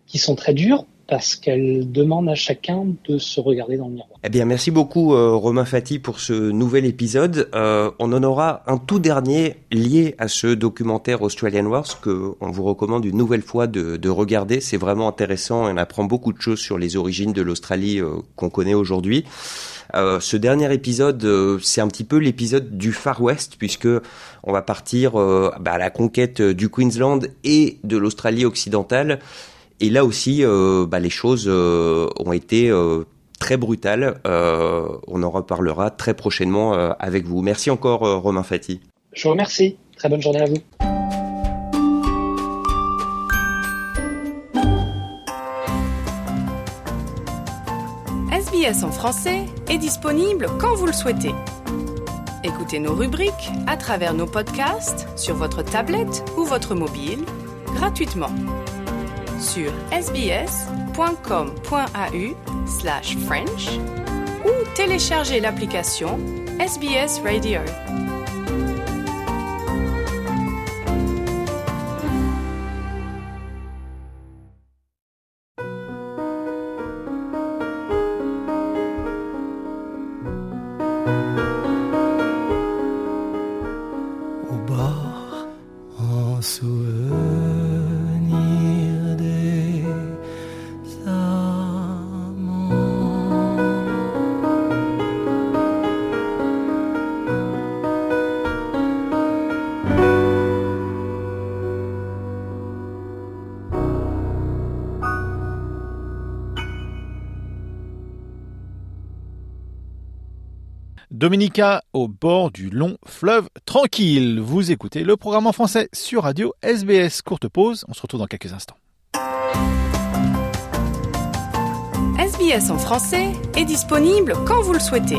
Speaker 10: qui sont très dures parce qu'elle demande à chacun de se regarder dans le miroir.
Speaker 9: Eh bien, merci beaucoup euh, Romain Fati pour ce nouvel épisode. Euh, on en aura un tout dernier lié à ce documentaire Australian Wars que on vous recommande une nouvelle fois de, de regarder. C'est vraiment intéressant et on apprend beaucoup de choses sur les origines de l'Australie euh, qu'on connaît aujourd'hui. Euh, ce dernier épisode, c'est un petit peu l'épisode du Far West puisque on va partir bah, à la conquête du Queensland et de l'Australie occidentale. Et là aussi, euh, bah, les choses euh, ont été euh, très brutales. on en reparlera très prochainement avec vous. Merci encore, Romain Fati.
Speaker 10: Je vous remercie. Très bonne journée à vous.
Speaker 8: SBS en français est disponible quand vous le souhaitez. Écoutez nos rubriques à travers nos podcasts sur votre tablette ou votre mobile gratuitement sur sbs.com.au slash French ou télécharger l'application SBS Radio.
Speaker 1: Dominica au bord du long fleuve tranquille. Vous écoutez le programme en français sur radio SBS. Courte pause, on se retrouve dans quelques instants.
Speaker 8: SBS en français est disponible quand vous le souhaitez.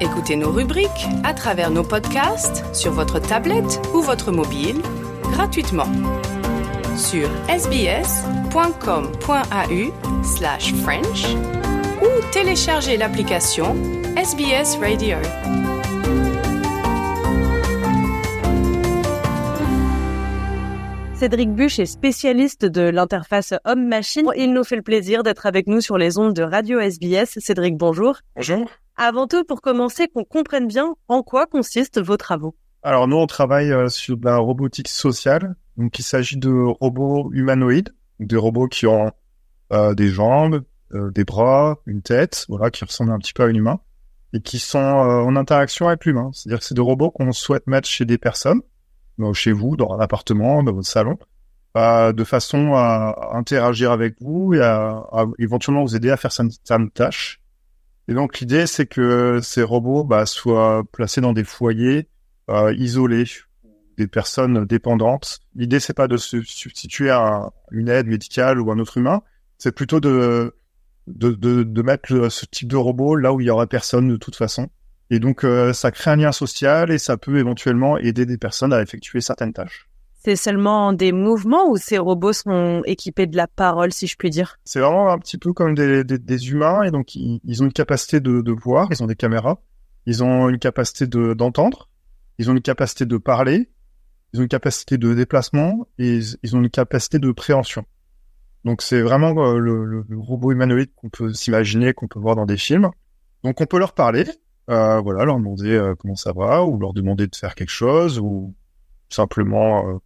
Speaker 8: Écoutez nos rubriques à travers nos podcasts sur votre tablette ou votre mobile gratuitement sur sbs.com.au slash French ou téléchargez l'application SBS Radio.
Speaker 13: Cédric Buch est spécialiste de l'interface homme-machine. Il nous fait le plaisir d'être avec nous sur les ondes de Radio SBS. Cédric, bonjour.
Speaker 14: Bonjour.
Speaker 13: Avant tout, pour commencer, qu'on comprenne bien en quoi consistent vos travaux.
Speaker 14: Alors nous, on travaille euh, sur de la robotique sociale. Donc il s'agit de robots humanoïdes, des robots qui ont euh, des jambes, euh, des bras, une tête, voilà, qui ressemblent un petit peu à un humain et qui sont euh, en interaction avec l'humain. C'est-à-dire que c'est des robots qu'on souhaite mettre chez des personnes, chez vous, dans un appartement, dans votre salon, de façon à interagir avec vous et à, éventuellement vous aider à faire certaines tâches. Et donc l'idée, c'est que ces robots bah, soient placés dans des foyers euh, isolés, des personnes dépendantes. L'idée, c'est pas de se substituer à une aide médicale ou un autre humain, c'est plutôt de de, de, de mettre ce type de robot là où il y aura personne de toute façon. Et donc, euh, ça crée un lien social et ça peut éventuellement aider des personnes à effectuer certaines tâches.
Speaker 13: C'est seulement des mouvements ou ces robots sont équipés de la parole, si je puis dire?
Speaker 14: C'est vraiment un petit peu comme des, des, des humains et donc ils, ils, ont une capacité de, de voir, ils ont des caméras, ils ont une capacité de d'entendre, ils ont une capacité de parler, ils ont une capacité de déplacement et ils ont une capacité de préhension. Donc c'est vraiment euh, le, le, robot humanoïde qu'on peut s'imaginer, qu'on peut voir dans des films. Donc on peut leur parler, euh, voilà, leur demander euh, comment ça va, ou leur demander de faire quelque chose, ou simplement euh,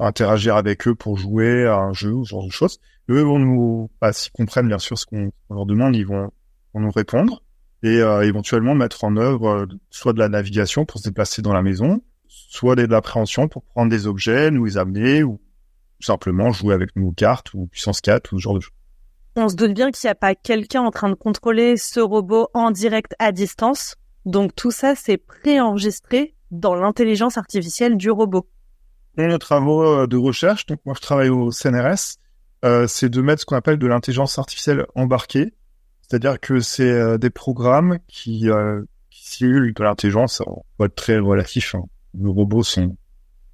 Speaker 14: interagir avec eux pour jouer à un jeu ou ce genre de choses. Eux vont nous, bah, s'ils comprennent bien sûr ce qu'on leur demande, ils vont, vont nous répondre et éventuellement mettre en œuvre soit de la navigation pour se déplacer dans la maison, soit de l'appréhension pour prendre des objets, nous les amener ou simplement jouer avec nos cartes ou puissance 4 ou ce genre de choses.
Speaker 13: On se doute bien qu'il n'y a pas quelqu'un en train de contrôler ce robot en direct à distance. Donc tout ça, c'est préenregistré dans l'intelligence artificielle du robot.
Speaker 14: Dans nos travaux euh, de recherche, donc moi je travaille au CNRS, euh, c'est de mettre ce qu'on appelle de l'intelligence artificielle embarquée. C'est-à-dire que c'est euh, des programmes qui, euh, qui simulent de l'intelligence. On va être très relatif. Hein. Nos robots sont,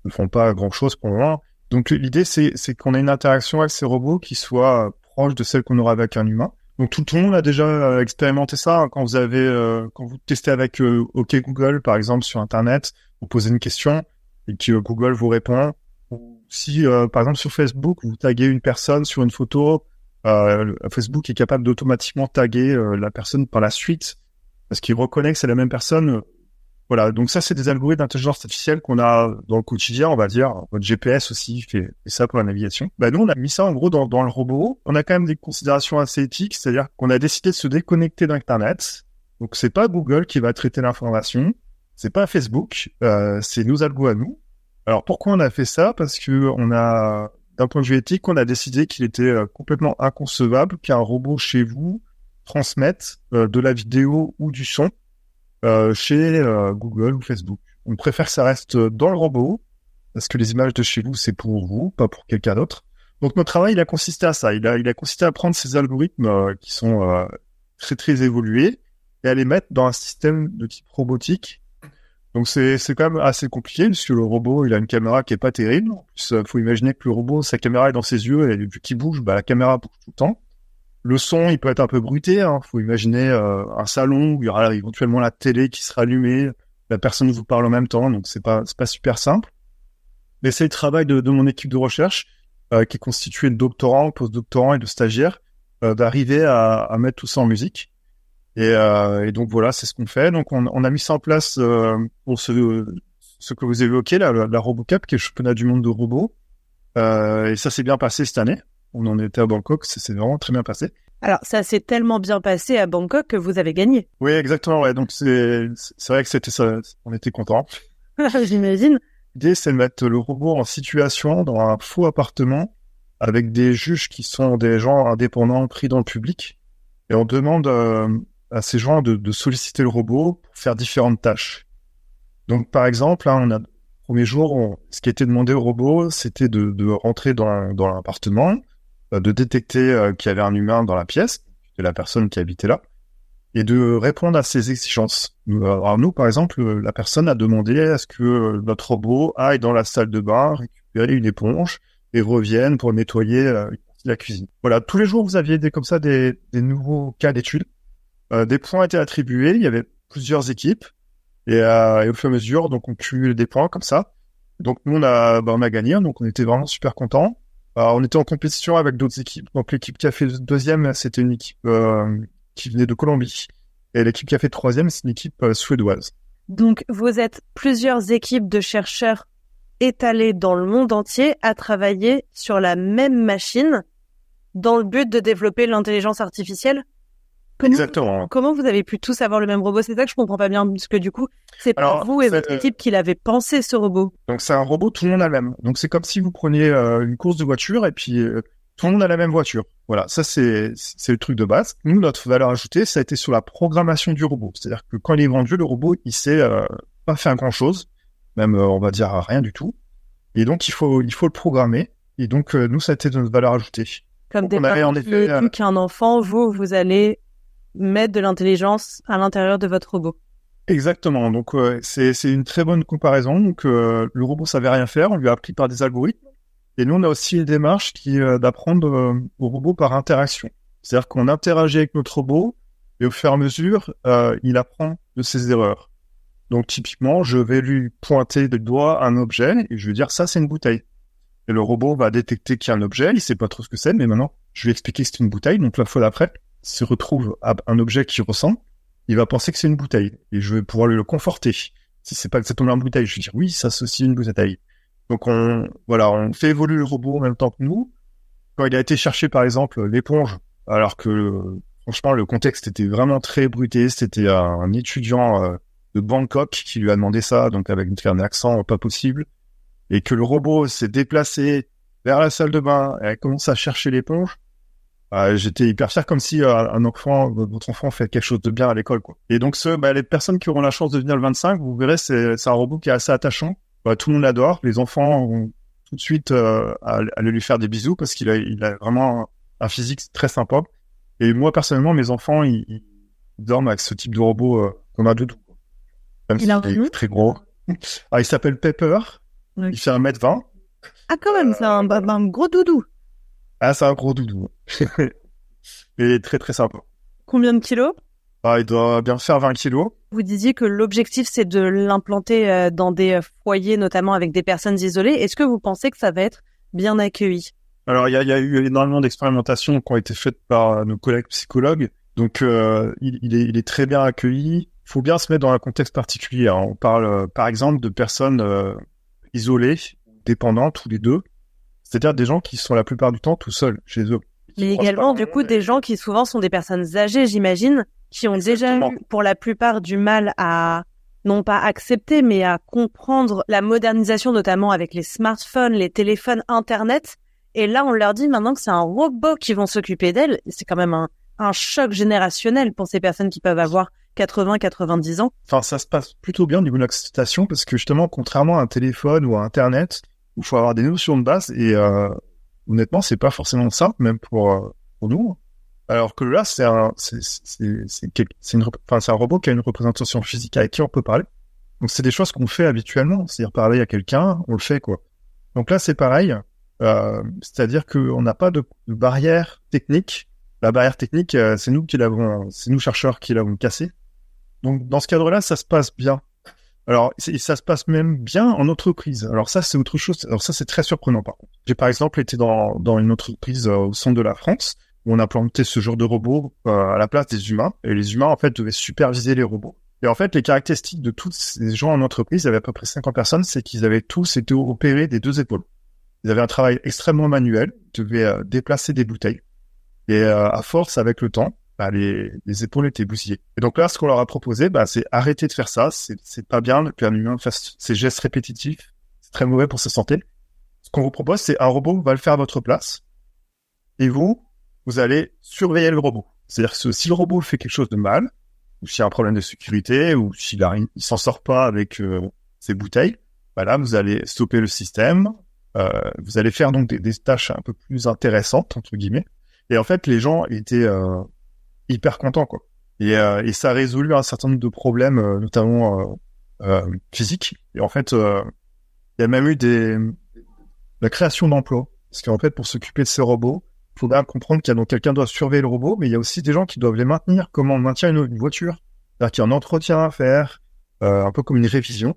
Speaker 14: ne font pas grand-chose pour le moment. Donc l'idée, c'est, qu'on ait une interaction avec ces robots qui soit proche de celle qu'on aura avec un humain. Donc tout le monde a déjà euh, expérimenté ça hein. quand vous avez euh, quand vous testez avec euh, OK Google par exemple sur internet, vous posez une question et que Google vous répond. Ou si par exemple sur Facebook vous taguez une personne sur une photo, Facebook est capable d'automatiquement taguer la personne par la suite parce qu'il reconnaît que c'est la même personne voilà, donc ça c'est des algorithmes d'intelligence artificielle qu'on a dans le quotidien, on va dire. Votre GPS aussi fait, ça pour la navigation. Bah nous on a mis ça en gros dans, le robot. On a quand même des considérations assez éthiques, c'est-à-dire qu'on a décidé de se déconnecter d'Internet. Donc c'est pas Google qui va traiter l'information, c'est pas Facebook, euh, c'est nos algos à nous. Alors pourquoi on a fait ça? Parce que on a, d'un point de vue éthique, on a décidé qu'il était euh, complètement inconcevable qu'un robot chez vous transmette euh, de la vidéo ou du son chez euh, Google ou Facebook. On préfère que ça reste dans le robot parce que les images de chez vous, c'est pour vous, pas pour quelqu'un d'autre. Donc notre travail, il a consisté à ça. Il a, il a consisté à prendre ces algorithmes euh, qui sont très très évolués et à les mettre dans un système de type robotique. Donc c'est c'est quand même assez compliqué puisque le robot, il a une caméra qui est pas terrible. En plus, faut imaginer que le robot, sa caméra est dans ses yeux et vu qu'il bouge, bah la caméra bouge tout le temps. Le son, il peut être un peu bruité. Hein. Faut imaginer euh, un salon où il y aura éventuellement la télé qui sera allumée, la personne vous parle en même temps, donc c'est pas pas super simple. Mais c'est le travail de, mon équipe de recherche euh, qui est constituée de doctorants, postdoctorants et de stagiaires euh, d'arriver à, mettre tout ça en musique. Et, donc voilà, c'est ce qu'on fait. Donc on, a mis ça en place pour ce ce que vous évoquez là, la, la RoboCup, qui est le championnat du monde de robots. et ça s'est bien passé cette année on en était à Bangkok, c'est vraiment très bien passé.
Speaker 13: Alors ça s'est tellement bien passé à Bangkok que vous avez gagné.
Speaker 14: Oui, exactement. Ouais. Donc c'est vrai que c'était ça, on était content.
Speaker 13: J'imagine.
Speaker 14: L'idée c'est de mettre le robot en situation dans un faux appartement avec des juges qui sont des gens indépendants pris dans le public et on demande euh, à ces gens de, de, solliciter le robot pour faire différentes tâches. Donc, par exemple, hein, on a premier jour, on, ce qui était demandé au robot, c'était de, de, rentrer dans, dans l'appartement, de détecter euh, qu'il y avait un humain dans la pièce, de la personne qui habitait là, et de répondre à ses exigences. Alors nous, par exemple, la personne a demandé à ce que notre robot aille dans la salle de bain, récupérer une éponge et revienne pour nettoyer euh, la cuisine. Voilà, tous les jours, vous aviez des, comme ça des, des nouveaux cas d'études. Euh, des points étaient attribués, il y avait plusieurs équipes, et, euh, et au fur et à mesure, donc on cumule des points comme ça. Donc nous, on a, bah, on a gagné, donc on était vraiment super contents. Euh, on était en compétition avec d'autres équipes. Donc l'équipe qui a fait deuxième, c'était une équipe euh, qui venait de Colombie. Et l'équipe qui a fait troisième, c'est une équipe euh, suédoise.
Speaker 13: Donc vous êtes plusieurs équipes de chercheurs étalés dans le monde entier à travailler sur la même machine dans le but de développer l'intelligence artificielle
Speaker 14: Exactement.
Speaker 13: Comment vous avez pu tous avoir le même robot? C'est ça que je comprends pas bien, parce que du coup, c'est pas vous et votre équipe qui l'avez pensé ce robot.
Speaker 14: Donc c'est un robot, tout le monde a le même. Donc c'est comme si vous preniez euh, une course de voiture et puis euh, tout le monde a la même voiture. Voilà, ça c'est c'est le truc de base. Nous, notre valeur ajoutée, ça a été sur la programmation du robot. C'est-à-dire que quand il est vendu, le robot, il sait euh, pas faire grand chose, même on va dire rien du tout. Et donc il faut il faut le programmer. Et donc nous, ça a été notre valeur ajoutée.
Speaker 13: Comme des plus qu'un enfant, vous vous allez mettre de l'intelligence à l'intérieur de votre robot.
Speaker 14: Exactement. Donc euh, c'est une très bonne comparaison. Donc euh, le robot savait rien faire, on lui a appris par des algorithmes. Et nous on a aussi une démarche qui euh, d'apprendre au robot par interaction. C'est-à-dire qu'on interagit avec notre robot et au fur et à mesure il apprend de ses erreurs. Donc typiquement je vais lui pointer du doigt un objet et je vais dire ça c'est une bouteille. Et le robot va détecter qu'il y a un objet, il sait pas trop ce que c'est, mais maintenant je vais expliquer que c'est une bouteille. Donc la fois d'après se retrouve à un objet qui ressemble, il va penser que c'est une bouteille et je vais pouvoir le conforter. Si c'est pas exactement une bouteille, je vais dire oui, ça aussi une bouteille. Donc on voilà, on fait évoluer le robot en même temps que nous. Quand il a été chercher par exemple l'éponge, alors que franchement le contexte était vraiment très bruté, c'était un, étudiant euh, de Bangkok qui lui a demandé ça, donc avec un accent pas possible, et que le robot s'est déplacé vers la salle de bain et a commencé à chercher l'éponge. Bah, j'étais hyper fier comme si euh, un enfant, votre enfant fait quelque chose de bien à l'école, quoi. Et donc, ce, bah, les personnes qui auront la chance de venir le 25, vous verrez, c'est, un robot qui est assez attachant. Bah, tout le monde l'adore. Les enfants vont tout de suite euh, aller lui faire des bisous parce qu'il a, il a vraiment un physique très sympa. Et moi, personnellement, mes enfants, ils, ils dorment avec ce type de robot euh, de tout.
Speaker 13: Même il, est
Speaker 14: très gros. ah, il s'appelle Pepper. Il fait 1m20.
Speaker 13: Ah, quand même, c'est un, un gros doudou.
Speaker 14: Ah, c'est un gros doudou. Est très très sympa.
Speaker 13: Combien de kilos?
Speaker 14: Ah, Il doit bien faire 20 kilos.
Speaker 13: Vous disiez que l'objectif c'est de l'implanter euh, dans des foyers, notamment avec des personnes isolées. Est-ce que vous pensez que ça va être bien accueilli?
Speaker 14: Alors il y a, y a, eu énormément d'expérimentations qui ont été faites par euh, nos collègues psychologues. Donc euh, il, il, est, il, est, très bien accueilli. Il faut bien se mettre dans un contexte particulier. Hein. On parle par exemple de personnes euh, isolées, dépendantes tous les deux. C'est-à-dire des gens qui sont la plupart du temps tout seuls chez eux.
Speaker 13: Mais également, du coup, des gens qui souvent sont des personnes âgées, j'imagine, qui ont déjà eu, pour la plupart, du mal à, non pas accepter, mais à comprendre la modernisation, notamment avec les smartphones, les téléphones, Internet. Et là, on leur dit maintenant que c'est un robot qui vont s'occuper d'elles. C'est quand même un, un choc générationnel pour ces personnes qui peuvent avoir 80, 90 ans.
Speaker 14: Enfin, ça se passe plutôt bien au niveau de l'acceptation parce que justement, contrairement à un téléphone ou à Internet, il faut avoir des notions de base et euh, honnêtement, c'est pas forcément ça, même pour euh, pour nous. Alors que là, c'est un c'est c'est c'est une enfin c'est un robot qui a une représentation physique avec qui on peut parler. Donc c'est des choses qu'on fait habituellement, c'est-à-dire parler à quelqu'un, on le fait quoi. Donc là, c'est pareil, euh, c'est-à-dire qu'on n'a pas de, de, barrière technique. La barrière technique, euh, c'est nous qui l'avons, c'est nous chercheurs qui l'avons cassée. Donc dans ce cadre-là, ça se passe bien. Alors, ça se passe même bien en entreprise. Alors ça, c'est autre chose. Alors ça, c'est très surprenant par contre. J'ai par exemple été dans, une entreprise euh, au centre de la France où on a planté ce genre de robot euh, à la place des humains. Et les humains, en fait, devaient superviser les robots. Et en fait, les caractéristiques de tous ces gens en entreprise, il y avait à peu près 50 personnes, c'est qu'ils avaient tous été opérés des deux épaules. Ils avaient un travail extrêmement manuel, ils devaient euh, déplacer des bouteilles. Et à force, avec le temps, bah, les, les, épaules étaient bousillées. Et donc là, ce qu'on leur a proposé, bah, c'est arrêter de faire ça. C'est pas bien qu'un humain fasse ces gestes répétitifs. C'est très mauvais pour sa santé. Ce qu'on vous propose, c'est un robot va le faire à votre place. Et vous, vous allez surveiller le robot. C'est-à-dire que si le robot fait quelque chose de mal, ou s'il y a un problème de sécurité, ou s'il il s'en sort pas avec ses bouteilles, bah là, vous allez stopper le système, euh, vous allez faire donc des, des, tâches un peu plus intéressantes entre guillemets. Et en fait, les gens étaient euh, hyper contents quoi. Et, euh, et, ça a résolu un certain nombre de problèmes, euh, notamment physiques. Et en fait, il y a même eu des la création d'emplois. Parce qu'en fait, pour s'occuper de ces robots, il faut bien comprendre qu'il y a donc quelqu'un doit surveiller le robot, mais il y a aussi des gens qui doivent les maintenir. Comment on maintient une, voiture C'est-à-dire y a un entretien à faire, un peu comme une révision.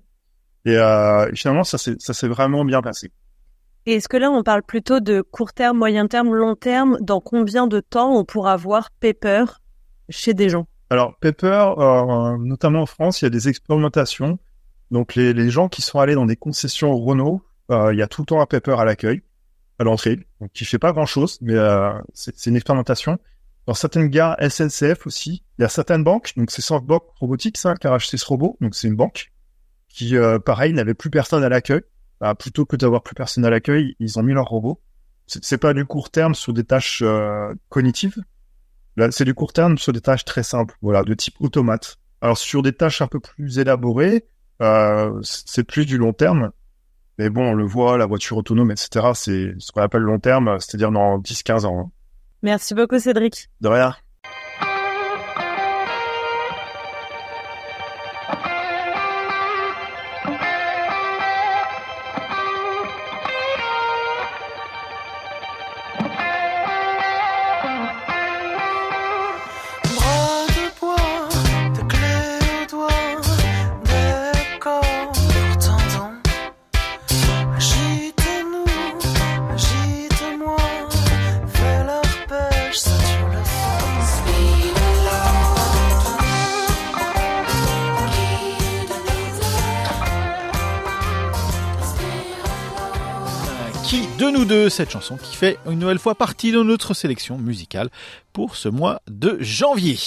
Speaker 14: Et, euh, finalement, ça s'est vraiment bien passé.
Speaker 13: Est-ce que là, on parle plutôt de court terme, moyen terme, long terme? Dans combien de temps on pourra voir Pepper? Chez des gens
Speaker 14: Alors, Pepper, euh, notamment en France, il y a des expérimentations. Donc, les, gens qui sont allés dans des concessions Renault, euh, il y a tout le temps un Pepper à l'accueil, à l'entrée, donc qui fait pas grand-chose, mais euh, c'est une expérimentation. Dans certaines gares SNCF aussi, il y a certaines banques, donc c'est SoftBank Robotics hein, qui a racheté ce robot, donc c'est une banque qui, euh, pareil, n'avait plus personne à l'accueil. Bah, plutôt que d'avoir plus personne à l'accueil, ils ont mis leur robot. C'est pas du court terme sur des tâches cognitives. Là, c'est du court terme sur des tâches très simples, voilà, de type automate. Alors sur des tâches un peu plus élaborées, euh, c'est plus du long terme. Mais bon, on le voit, la voiture autonome, etc., c'est ce qu'on appelle long terme, c'est-à-dire dans 10-15 ans. Hein.
Speaker 13: Merci beaucoup, Cédric.
Speaker 14: De rien.
Speaker 1: Cette chanson qui fait une nouvelle fois partie de notre sélection musicale pour ce mois de janvier.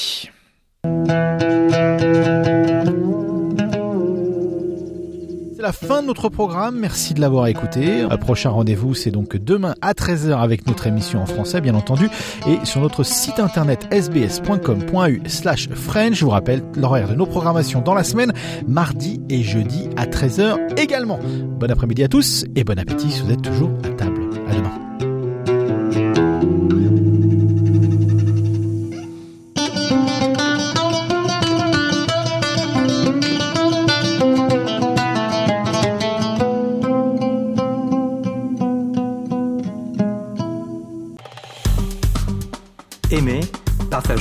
Speaker 1: C'est la fin de notre programme, merci de l'avoir écouté. Un prochain rendez-vous, c'est donc demain à 13h avec notre émission en français, bien entendu, et sur notre site internet sbs.com.au slash. Je vous rappelle l'horaire de nos programmations dans la semaine, mardi et jeudi à 13h également. Bon après-midi à tous et bon appétit si vous êtes toujours à table.